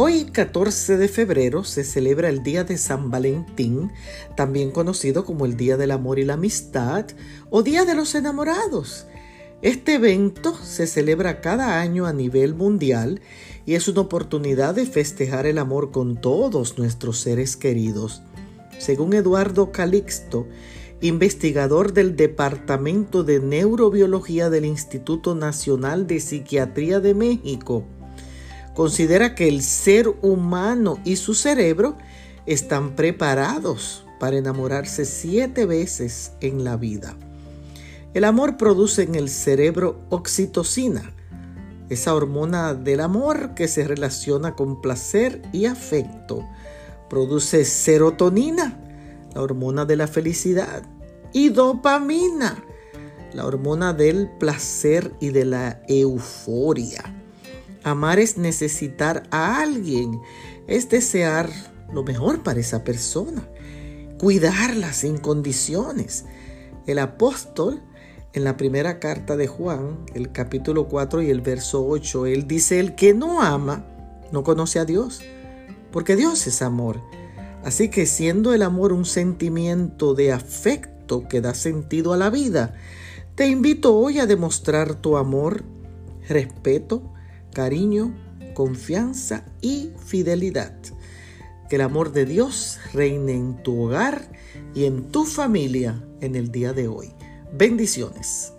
Hoy, 14 de febrero, se celebra el Día de San Valentín, también conocido como el Día del Amor y la Amistad o Día de los Enamorados. Este evento se celebra cada año a nivel mundial y es una oportunidad de festejar el amor con todos nuestros seres queridos. Según Eduardo Calixto, investigador del Departamento de Neurobiología del Instituto Nacional de Psiquiatría de México, considera que el ser humano y su cerebro están preparados para enamorarse siete veces en la vida. El amor produce en el cerebro oxitocina, esa hormona del amor que se relaciona con placer y afecto. Produce serotonina, la hormona de la felicidad, y dopamina, la hormona del placer y de la euforia. Amar es necesitar a alguien, es desear lo mejor para esa persona, cuidarla sin condiciones. El apóstol en la primera carta de Juan, el capítulo 4 y el verso 8, él dice, el que no ama no conoce a Dios, porque Dios es amor. Así que siendo el amor un sentimiento de afecto que da sentido a la vida, te invito hoy a demostrar tu amor, respeto, cariño, confianza y fidelidad. Que el amor de Dios reine en tu hogar y en tu familia en el día de hoy. Bendiciones.